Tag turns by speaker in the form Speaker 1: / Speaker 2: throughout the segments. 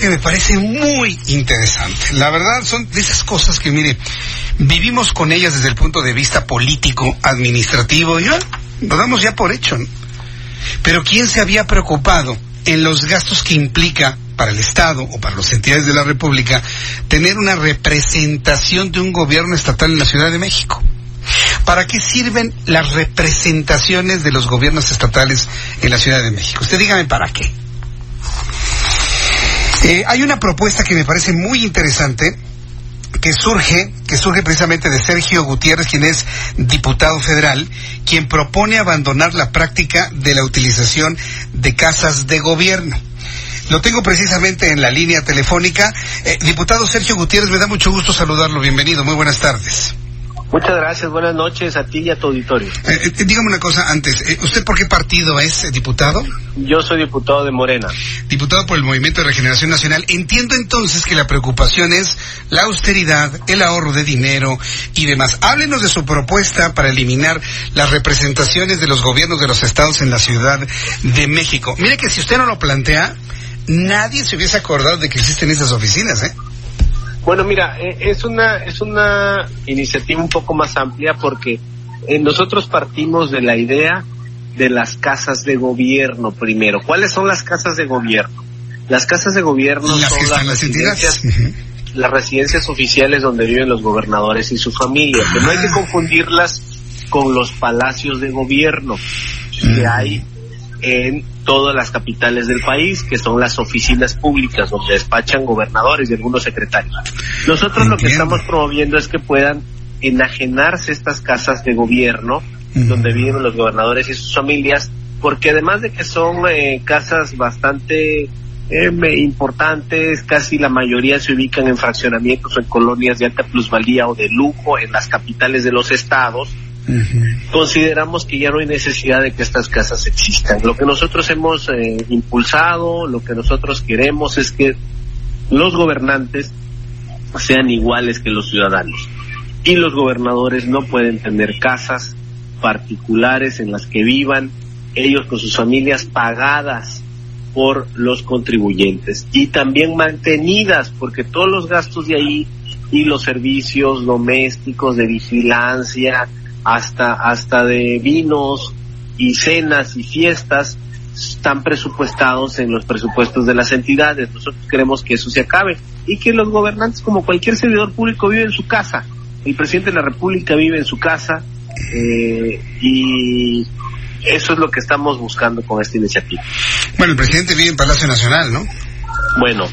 Speaker 1: Que me parece muy interesante. La verdad son de esas cosas que, mire, vivimos con ellas desde el punto de vista político, administrativo, ya lo damos ya por hecho. ¿no? Pero ¿quién se había preocupado en los gastos que implica para el Estado o para las entidades de la República tener una representación de un gobierno estatal en la Ciudad de México? ¿Para qué sirven las representaciones de los gobiernos estatales en la Ciudad de México? Usted dígame para qué. Eh, hay una propuesta que me parece muy interesante que surge, que surge precisamente de Sergio Gutiérrez, quien es diputado federal, quien propone abandonar la práctica de la utilización de casas de gobierno. Lo tengo precisamente en la línea telefónica. Eh, diputado Sergio Gutiérrez, me da mucho gusto saludarlo. Bienvenido. Muy buenas tardes.
Speaker 2: Muchas gracias, buenas noches a ti y a tu auditorio.
Speaker 1: Eh, eh, dígame una cosa antes, eh, ¿usted por qué partido es eh, diputado?
Speaker 2: Yo soy diputado de Morena.
Speaker 1: Diputado por el Movimiento de Regeneración Nacional. Entiendo entonces que la preocupación es la austeridad, el ahorro de dinero y demás. Háblenos de su propuesta para eliminar las representaciones de los gobiernos de los estados en la Ciudad de México. Mire que si usted no lo plantea, nadie se hubiese acordado de que existen esas oficinas, ¿eh?
Speaker 2: Bueno, mira, eh, es una es una iniciativa un poco más amplia porque eh, nosotros partimos de la idea de las casas de gobierno primero. ¿Cuáles son las casas de gobierno? Las casas de gobierno
Speaker 1: Las
Speaker 2: son las residencias, las residencias oficiales donde viven los gobernadores y su familia. Que no hay que confundirlas con los palacios de gobierno que hay en todas las capitales del país, que son las oficinas públicas donde despachan gobernadores y algunos secretarios. Nosotros lo que estamos promoviendo es que puedan enajenarse estas casas de gobierno donde viven los gobernadores y sus familias, porque además de que son eh, casas bastante eh, me- importantes, casi la mayoría se ubican en fraccionamientos o en colonias de alta plusvalía o de lujo en las capitales de los estados, Consideramos que ya no hay necesidad de que estas casas existan. Lo que nosotros hemos eh, impulsado, lo que nosotros queremos es que los gobernantes sean iguales que los ciudadanos. Y los gobernadores no pueden tener casas particulares en las que vivan ellos con sus familias pagadas por los contribuyentes y también mantenidas porque todos los gastos de ahí y los servicios domésticos de vigilancia hasta hasta de vinos y cenas y fiestas están presupuestados en los presupuestos de las entidades. Nosotros queremos que eso se acabe y que los gobernantes, como cualquier servidor público, viven en su casa. El presidente de la República vive en su casa eh, y eso es lo que estamos buscando con esta iniciativa.
Speaker 1: Bueno, el presidente vive en Palacio Nacional, ¿no?
Speaker 2: Bueno,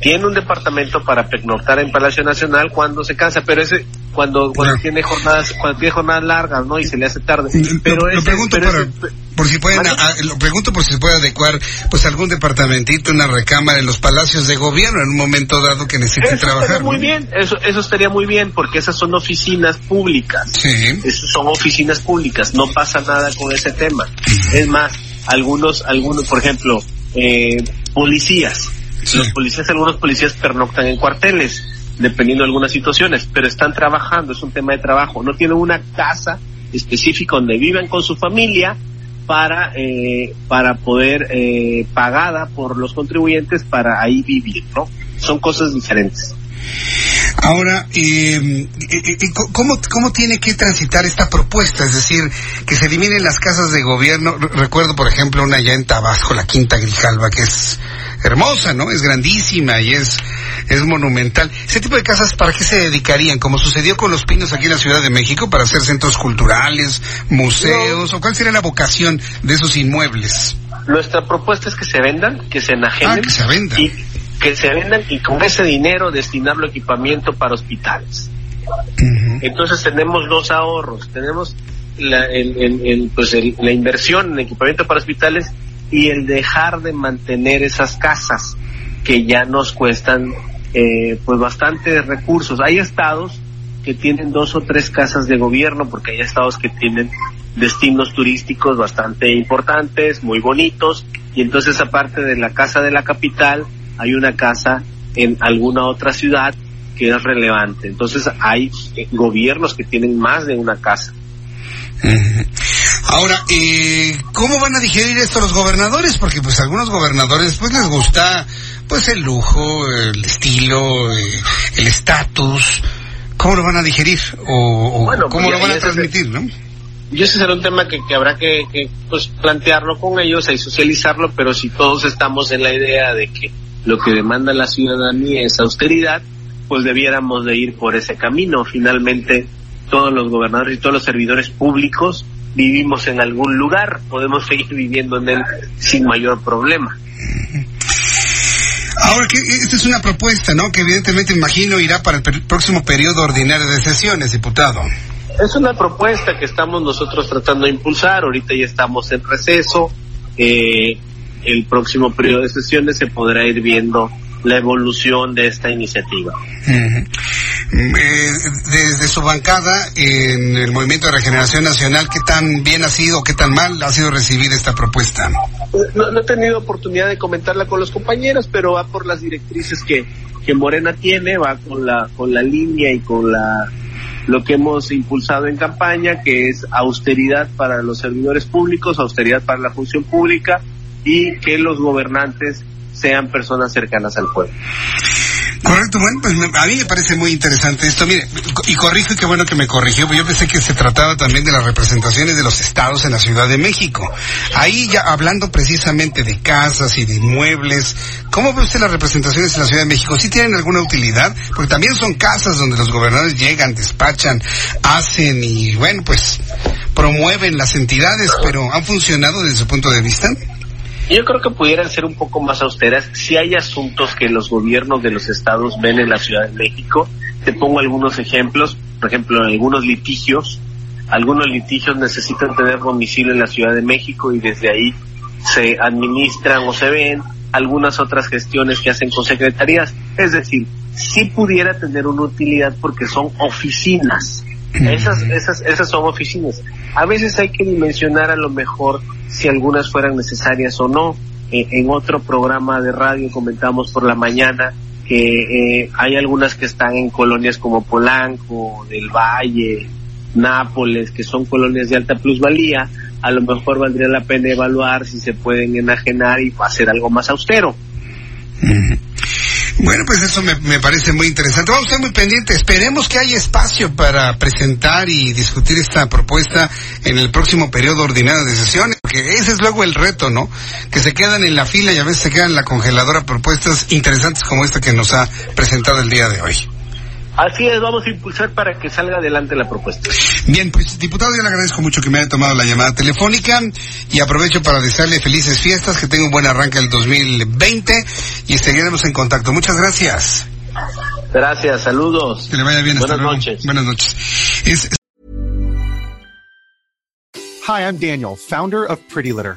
Speaker 2: tiene un departamento para pernoctar en Palacio Nacional cuando se cansa, pero ese cuando cuando
Speaker 1: Claro.
Speaker 2: tiene jornadas cuando tiene jornadas largas, ¿no? Y se le hace tarde. Pero
Speaker 1: lo, lo pregunto
Speaker 2: pero
Speaker 1: para-
Speaker 2: ese-
Speaker 1: por si pueden, a- lo pregunto por si se puede adecuar, pues algún departamentito, una recámara en los palacios de gobierno en un momento dado que necesiten
Speaker 2: Eso
Speaker 1: trabajar.
Speaker 2: muy
Speaker 1: ¿no?
Speaker 2: bien, eso, eso estaría muy bien, porque esas son oficinas públicas.
Speaker 1: Sí.
Speaker 2: Esas son oficinas públicas, no pasa nada con ese tema. Es más, algunos, algunos, por ejemplo, eh, policías.
Speaker 1: Sí.
Speaker 2: Los policías, algunos policías pernoctan en cuarteles, dependiendo de algunas situaciones, pero están trabajando, es un tema de trabajo. No tienen una casa específica donde viven con su familia para eh, para poder eh, pagada por los contribuyentes para ahí vivir, ¿no? Son cosas diferentes.
Speaker 1: Ahora, eh, ¿cómo, ¿cómo tiene que transitar esta propuesta? Es decir, que se eliminen las casas de gobierno. Re- Recuerdo, por ejemplo, una allá en Tabasco, la Quinta Grijalva, que es hermosa, ¿no? Es grandísima y es, es monumental. ¿Ese tipo de casas para qué se dedicarían? Como sucedió con Los Pinos aquí en la Ciudad de México, para hacer centros culturales, museos, o cuál sería la vocación de esos inmuebles?
Speaker 2: Nuestra propuesta es que se vendan, que se enajenen
Speaker 1: Ah, que se vendan.
Speaker 2: y que se vendan y con ese dinero destinarlo a equipamiento para hospitales. Entonces tenemos dos ahorros, tenemos la, el- el- el, pues el- la inversión en equipamiento para hospitales y el dejar de mantener esas casas que ya nos cuestan eh, pues bastantes recursos. Hay estados que tienen dos o tres casas de gobierno porque hay estados que tienen destinos turísticos bastante importantes, muy bonitos y entonces aparte de la casa de la capital hay una casa en alguna otra ciudad que es relevante. Entonces hay eh, gobiernos que tienen más de una casa.
Speaker 1: Ahora, eh, ¿cómo van a digerir esto los gobernadores? Porque pues algunos gobernadores pues les gusta pues el lujo, el estilo, eh, el estatus. ¿Cómo lo van a digerir? ¿O,
Speaker 2: Bueno,
Speaker 1: cómo
Speaker 2: pues,
Speaker 1: lo van a transmitir, no?
Speaker 2: Y ese será un tema que, que habrá que, que, pues, plantearlo con ellos y socializarlo, pero si todos estamos en la idea de que lo que demanda la ciudadanía es austeridad, pues debiéramos de ir por ese camino. Finalmente, todos los gobernadores y todos los servidores públicos vivimos en algún lugar, podemos seguir viviendo en él sin mayor problema.
Speaker 1: Ahora, que esta es una propuesta, ¿no? Que evidentemente, imagino, irá para el per- próximo periodo ordinario de sesiones, diputado.
Speaker 2: Es una propuesta que estamos nosotros tratando de impulsar. Ahorita ya estamos en receso. Eh, el próximo periodo de sesiones se podrá ir viendo la evolución de esta iniciativa.
Speaker 1: Eh, desde su bancada en el Movimiento de Regeneración Nacional, ¿qué tan bien ha sido, qué tan mal ha sido recibida esta propuesta?
Speaker 2: No, no he tenido oportunidad de comentarla con los compañeros, pero va por las directrices que, que Morena tiene, va con la, con la línea y con la, lo que hemos impulsado en campaña, que es austeridad para los servidores públicos, austeridad para la función pública y que los gobernantes sean personas cercanas al pueblo.
Speaker 1: Correcto, bueno, pues a mí me parece muy interesante esto. Mire, y corrijo, y qué bueno que me corrigió, porque yo pensé que se trataba también de las representaciones de los estados en la Ciudad de México. Ahí ya hablando precisamente de casas y de inmuebles, ¿cómo ve usted las representaciones en la Ciudad de México? ¿Sí tienen alguna utilidad? Porque también son casas donde los gobernadores llegan, despachan, hacen y, bueno, pues promueven las entidades, pero ¿han funcionado desde su punto de vista?
Speaker 2: Yo creo que pudieran ser un poco más austeras si hay asuntos que los gobiernos de los estados ven en la Ciudad de México. Te pongo algunos ejemplos, por ejemplo, en algunos litigios. Algunos litigios necesitan tener domicilio en la Ciudad de México y desde ahí se administran o se ven algunas otras gestiones que hacen con secretarías. Es decir, sí pudiera tener una utilidad porque son oficinas. Esas, esas, esas son oficinas. A veces hay que dimensionar a lo mejor si algunas fueran necesarias o no. En otro programa de radio comentamos por la mañana que eh, hay algunas que están en colonias como Polanco, del Valle, Nápoles, que son colonias de alta plusvalía. A lo mejor valdría la pena evaluar si se pueden enajenar y hacer algo más austero.
Speaker 1: Bueno, pues eso me, me parece muy interesante. Vamos a estar muy pendientes. Esperemos que haya espacio para presentar y discutir esta propuesta en el próximo periodo ordinario de sesiones, porque ese es luego el reto, ¿no? Que se quedan en la fila y a veces se quedan en la congeladora propuestas interesantes como esta que nos ha presentado el día de hoy.
Speaker 2: Así es, vamos a impulsar para que salga adelante la propuesta.
Speaker 1: Bien, pues diputado, yo le agradezco mucho que me haya tomado la llamada telefónica y aprovecho para desearle felices fiestas, que tenga un buen arranque el 2020 y seguiremos en contacto. Muchas gracias.
Speaker 2: Gracias, saludos.
Speaker 1: Que le vaya bien. hasta
Speaker 2: Buenas
Speaker 1: luego.
Speaker 2: noches.
Speaker 1: Buenas noches. Es-
Speaker 3: Hi, I'm Daniel, founder of Pretty Litter.